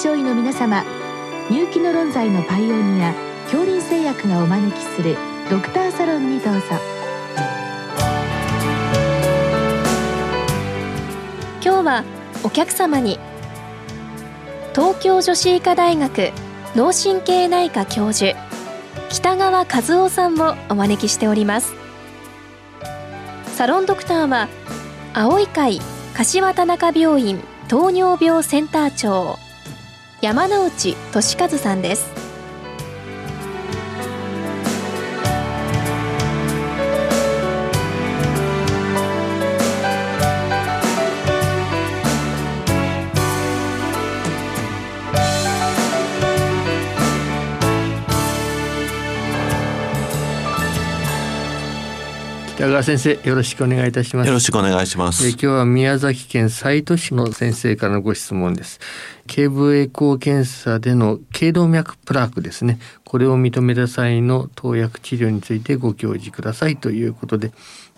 症医の皆様入気の論剤のパイオニア恐林製薬がお招きするドクターサロンにどうぞ。今日はお客様に東京女子医科大学脳神経内科教授北川和夫さんをお招きしております。サロンドクターは青い会柏田中病院糖尿病センター長。山内俊和さんです。北川先生よろしくお願いいたします。よろしくお願いします。え今日は宮崎県西都市の先生からのご質問です。頸部エコー検査での頸動脈プラークですね。これを認めた際の投薬治療についてご教示くださいということで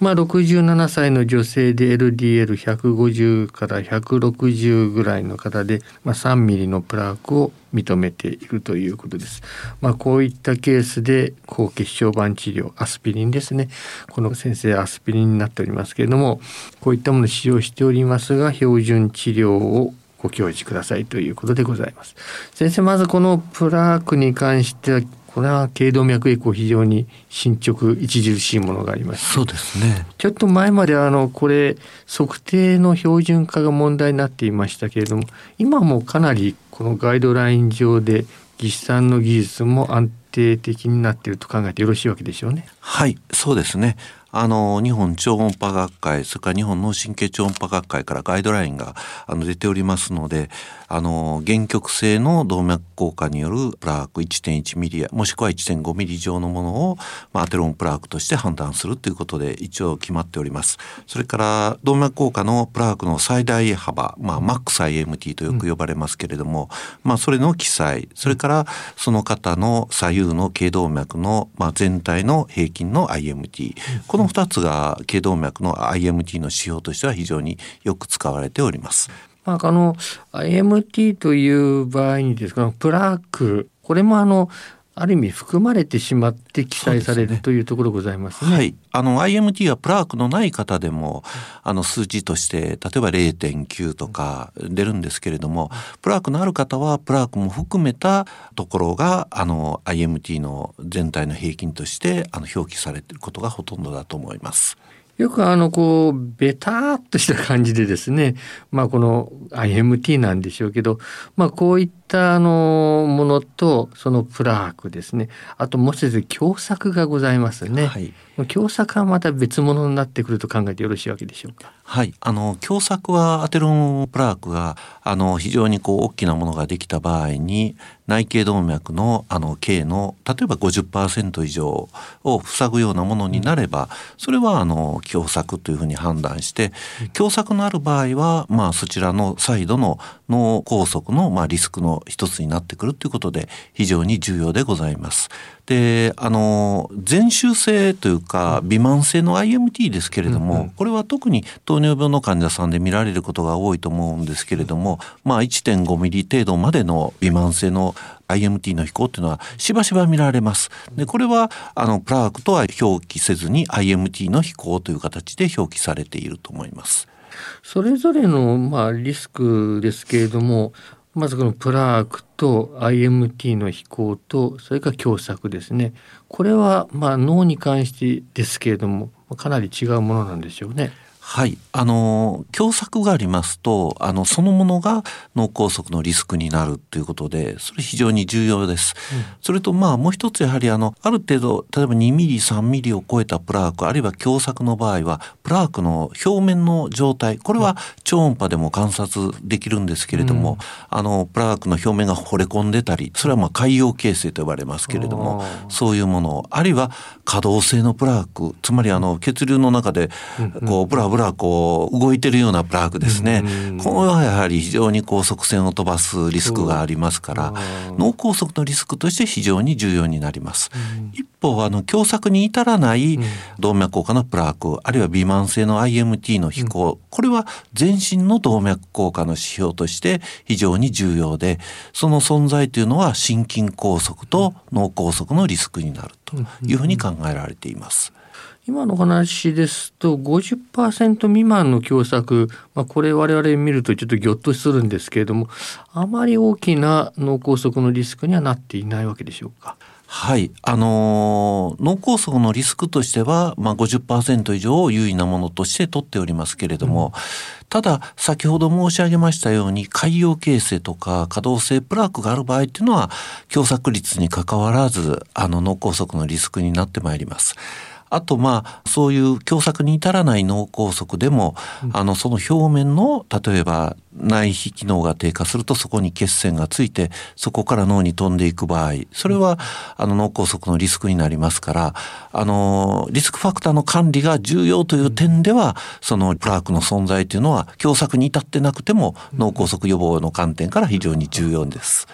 まあ67歳の女性で LDL150 から160ぐらいの方で、まあ、3ミリのプラークを認めているということです。まあ、こういったケースで高血小板治療アスピリンですねこの先生アスピリンになっておりますけれどもこういったものを使用しておりますが標準治療をご教示くださいということでございます。先生まずこのプラークに関してはこれは頸動脈以降非常に進捗著しいものがあります。そうですね。ちょっと前まであのこれ測定の標準化が問題になっていましたけれども、今もかなりこのガイドライン上で技師さんの技術も安定的になっていると考えてよろしいわけでしょうね。はい、そうですね。あの日本超音波学会それから日本脳神経超音波学会からガイドラインがあの出ておりますのであの原曲性の動脈硬化によるプラーク1.1ミリもしくは1.5ミリ以上のものを、まあ、アテロンプラークとして判断するということで一応決まっております。それから動脈硬化のプラークの最大幅、まあ、マックス IMT とよく呼ばれますけれども、うん、まあ、それの記載。それからその方の左右の頸動脈の、まあ、全体の平均の IMT、この2つが頸動脈の IMT の指標としては非常によく使われております。まあ、あの IMT という場合にですがプラークこれもあのある意味含まれてしまって記載される、というところございますね。はい。あの IMT はプラークのない方でも、あの数字として例えば0.9とか出るんですけれども、プラークのある方はプラークも含めたところがあの IMT の全体の平均としてあの表記されていることがほとんどだと思います。よくあのこうベタっとした感じでですね まあこの IMT なんでしょうけどまあこういったあのものとそのプラークですね。あともう一つ共作がございますね、はい、狭窄はまた別物になってくると考えてよろしいわけでしょうか？はいあの狭窄はアテロンプラークがあの非常にこう大きなものができた場合に内頸動脈のあの径の例えば50%以上を塞ぐようなものになればそれはあの狭窄というふうに判断して狭窄のある場合はまあそちらのサイドの脳梗塞のまあリスクの一つになってくるということで非常に重要でございます。であの全周性というか微慢性の IMT ですけれども、うんうん、これは特に糖尿病の患者さんで見られることが多いと思うんですけれども、まあ、1.5ミリ程度までの微慢性の IMT の飛行っていうのはしばしば見られます。でこれはあのプラークとは表記せずに IMT の飛行という形で表記されていると思います。それぞれのまあリスクですけれどもまずこのプラークと IMT の飛行とそれから狭窄ですねこれはまあ脳に関してですけれどもかなり違うものなんでしょうね。はい。あの、狭窄がありますと、あの、そのものが脳梗塞のリスクになるということで、それ非常に重要です。うん、それと、まあ、もう一つやはり、あの、ある程度、例えば2ミリ、3ミリを超えたプラーク、あるいは狭窄の場合は、プラークの表面の状態、これは超音波でも観察できるんですけれども、うん、あの、プラークの表面が惚れ込んでたり、それはまあ、海洋形成と呼ばれますけれども、そういうもの、あるいは可動性のプラーク、つまりあの、血流の中で、こう、ブラブ油こう動いてるようなプラークですね。これはやはり非常にこう側線を飛ばすリスクがありますから脳梗塞のリスクとして非常に重要になります。一方あの狭窄に至らない動脈硬化のプラークあるいは微慢性の IMT の飛行、これは全身の動脈硬化の指標として非常に重要でその存在というのは心筋梗塞と脳梗塞のリスクになるというふうに考えられています。今の話ですと50%未満の狭窄、まあ、これ我々見るとちょっとぎょっとするんですけれどもあまり大きな脳梗塞のリスクにはなっていないわけでしょうか？はい。あのー、脳梗塞のリスクとしては、まあ50%以上優位なものとして取っておりますけれども、うん、ただ、先ほど申し上げましたように、海洋形成とか可動性プラークがある場合っていうのは、狭窄率に関わらず、あの脳梗塞のリスクになってまいります。あとまあそういう狭窄に至らない脳梗塞でも、うん、あのその表面の例えば内皮機能が低下するとそこに血栓がついてそこから脳に飛んでいく場合それはあの脳梗塞のリスクになりますからあのリスクファクターの管理が重要という点ではそのプラークの存在というのは狭窄に至ってなくても脳梗塞予防の観点から非常に重要です。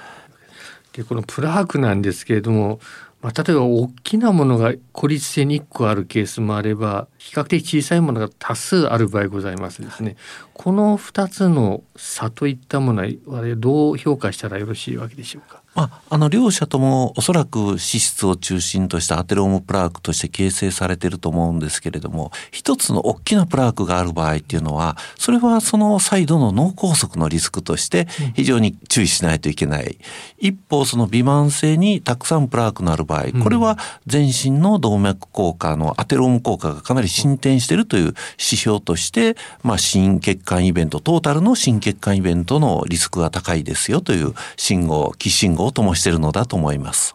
でこのプラークなんですけれどもまあ、例えば大きなものが孤立性に1個あるケースもあれば比較的小さいものが多数ある場合ございますですね。この2つの差といったものはどう評価したらよろしいわけでしょうか？まあ、あの両者ともおそらく脂質を中心としたアテロームプラークとして形成されていると思うんですけれども一つの大きなプラークがある場合っていうのはそれはそのサイドの脳梗塞のリスクとして非常に注意しないといけない、一方その微慢性にたくさんプラークのある場合これは全身の動脈硬化のアテローム効果がかなり進展しているという指標として、まあ、心血管イベントトータルの心血管イベントのリスクが高いですよという信号基信号を灯しているのだと思います。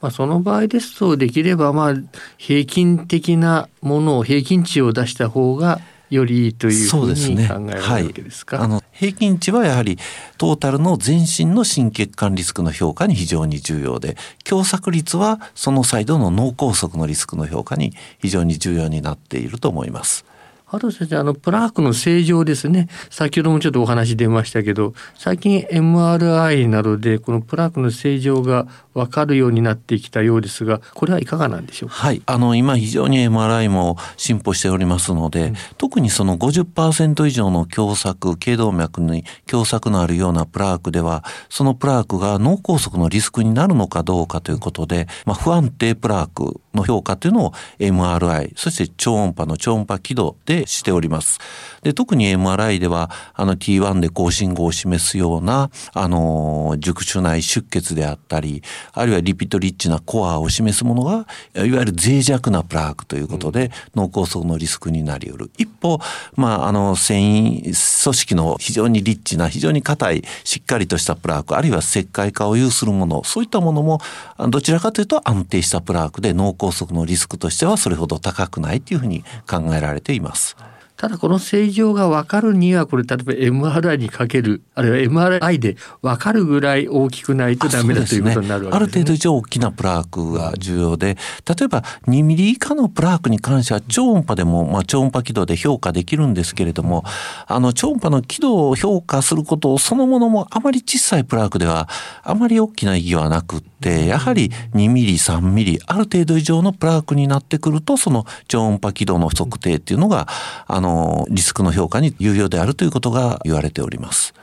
まあ、その場合ですとできればまあ平均的なものを平均値を出した方がよりいいというふうに考えられるわけですか？はい、あの平均値はやはりトータルの全身の心血管リスクの評価に非常に重要で狭窄率はそのサイドの脳梗塞のリスクの評価に非常に重要になっていると思います。あと先生、あの、プラークの正常ですね。先ほどもちょっとお話出ましたけど、最近 MRI などでこのプラークの正常が分かるようになってきたようですが、これはいかがなんでしょうか？はい。あの、今非常に MRI も進歩しておりますので、うん、特にその50%以上の狭窄、頸動脈に狭窄のあるようなプラークでは、そのプラークが脳梗塞のリスクになるのかどうかということで、まあ、不安定プラークの評価というのを MRI、そして超音波の超音波軌道でしております。で、特に MRI では、あの T1 で高信号を示すような、あの、熟手内出血であったり、あるいはリピットリッチなコアを示すものが、いわゆる脆弱なプラークということで、脳梗塞のリスクになり得る。一方、まあ、あの、繊維組織の非常にリッチな、非常に硬い、しっかりとしたプラーク、あるいは石灰化を有するもの、そういったものも、どちらかというと安定したプラークで脳梗塞のリスクとしてはそれほど高くないというふうに考えられています。ただこの正常が分かるにはこれ例えば MRI にかけるあるいは MRI で分かるぐらい大きくないとダメだ、ね、ということになるわけですね。ある程度以上大きなプラークが重要で例えば2ミリ以下のプラークに関しては超音波でも、まあ、超音波軌道で評価できるんですけれどもあの超音波の軌道を評価することそのものもあまり小さいプラークではあまり大きな意義はなくってやはり2ミリ3ミリある程度以上のプラークになってくるとその超音波軌道の測定っていうのがあのリスクの評価に有用であるということが言われております。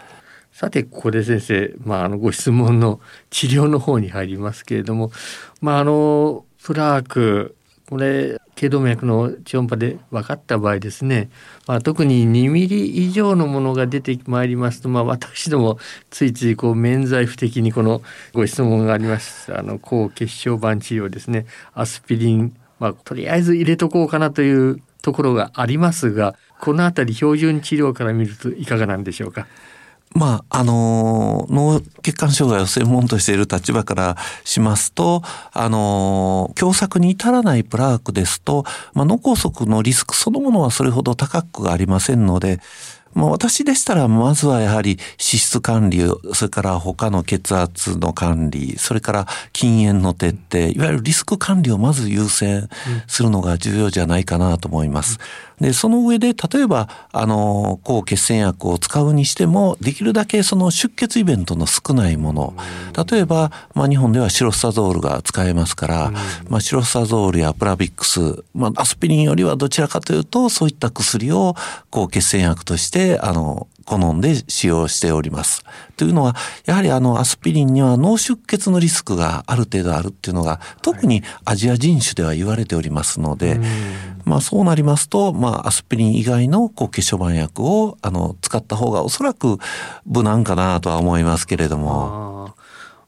さてここで先生、まあ、あのご質問の 治療の方に入りますけれども、まあ、あのプラークこれ頸動脈の超音波で分かった場合ですね、まあ、特に2ミリ以上のものが出てまいりますと、まあ、私どもついついこう免罪符的にこのご質問がありましたあの抗血小板治療ですねアスピリン、まあ、とりあえず入れとこうかなというところがありますがこの辺り標準治療から見るといかがなんでしょうか？まあ、あの、脳血管障害を専門としている立場からしますと、あの、狭窄に至らないプラークですと、まあ、脳梗塞のリスクそのものはそれほど高くありませんので、まあ、私でしたら、まずはやはり脂質管理、それから他の血圧の管理、それから禁煙の徹底、いわゆるリスク管理をまず優先するのが重要じゃないかなと思います。で、その上で、例えば、あの、抗血栓薬を使うにしても、できるだけその出血イベントの少ないもの、例えば、まあ、日本ではシロスタゾールが使えますから、まあ、シロスタゾールやプラビックス、まあ、アスピリンよりはどちらかというと、そういった薬を抗血栓薬として、あの、好んで使用しております。というのは、やはりあのアスピリンには脳出血のリスクがある程度あるっていうのが、特にアジア人種では言われておりますので、まあそうなりますと、まあアスピリン以外のこう血小板薬をあの使った方がおそらく無難かなとは思いますけれども。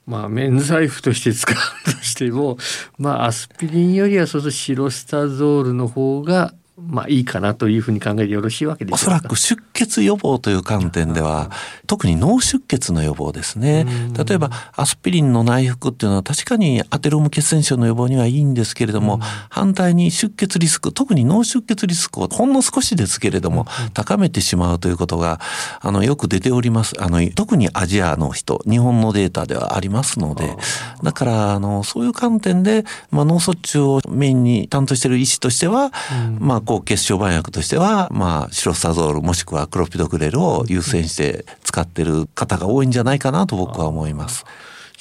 まあ、免罪符として使うとしても、まあ、アスピリンよりはそのシロスタゾールの方がまあいいかなというふうに考えてよろしいわけですおそらく出血予防という観点では、特に脳出血の予防ですね。例えばアスピリンの内服っていうのは確かにアテローム血栓症の予防にはいいんですけれども、反対に出血リスク、特に脳出血リスクをほんの少しですけれども、高めてしまうということが、あの、よく出ております。あの、特にアジアの人、日本のデータではありますので、だから、あの、そういう観点で、まあ、脳卒中をメインに担当している医師としては、まあ、抗血小板薬としては、まあ、シロスタゾールもしくはクロピドグレルを優先して使ってる方が多いんじゃないかなと僕は思います。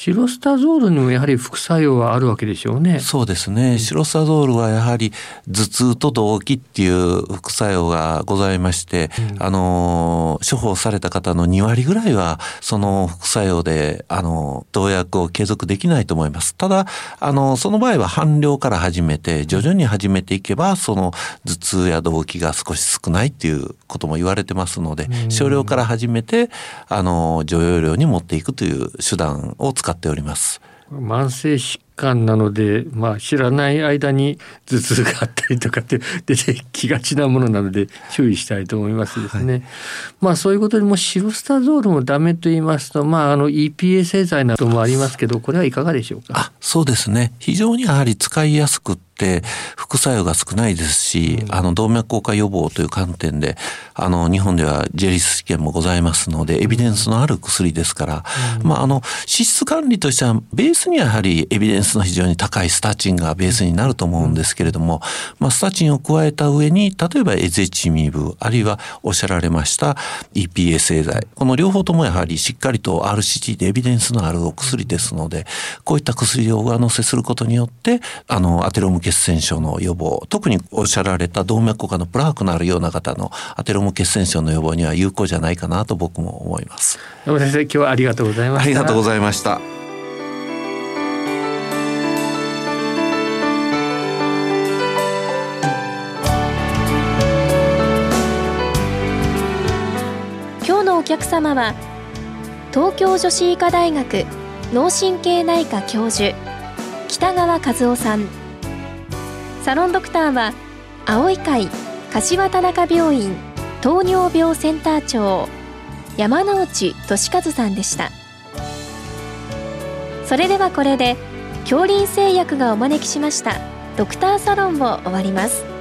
シロスタゾールにもやはり副作用はあるわけでしょうね。そうですね。シロスタゾールはやはり頭痛と動悸っていう副作用がございまして、うん、あの、処方された方の2割ぐらいはその副作用で、あの、投薬を継続できないと思います。ただ、あの、その場合は半量から始めて、徐々に始めていけば、その頭痛や動悸が少し少ないっていうことも言われてますので、うん、少量から始めて、あの、常用量に持っていくという手段を使っております。慢性疾患なので、まあ、知らない間に頭痛があったりとかって 出てきがちなものなので注意したいと思いますですね。はい、まあそういうことでもシロスタゾールもダメと言いますと、まああの EPA 製剤などもありますけど、これはいかがでしょうか？あ、そうですね。非常にやはり使いやすく副作用が少ないですし、うん、あの動脈硬化予防という観点であの日本ではジェリス試験もございますのでエビデンスのある薬ですから、うん、まああの脂質管理としてはベースにはやはりエビデンスの非常に高いスタチンがベースになると思うんですけれども、まあ、スタチンを加えた上に例えばエゼチミブあるいはおっしゃられました EPA 製剤。この両方ともやはりしっかりと RCT でエビデンスのあるお薬ですのでこういった薬を上乗せすることによってあのアテローム血血栓症の予防特におっしゃられた動脈硬化のプラークのあるような方のアテローム血栓症の予防には有効じゃないかなと僕も思います先生今日はありがとうございましたありがとうございました今日のお客様は東京女子医科大学脳神経内科教授北川和夫さんサロンドクターは青い会柏田中病院糖尿病センター長山内俊和さんでした。それではこれで恐林製薬がお招きしましたドクターサロンを終わります。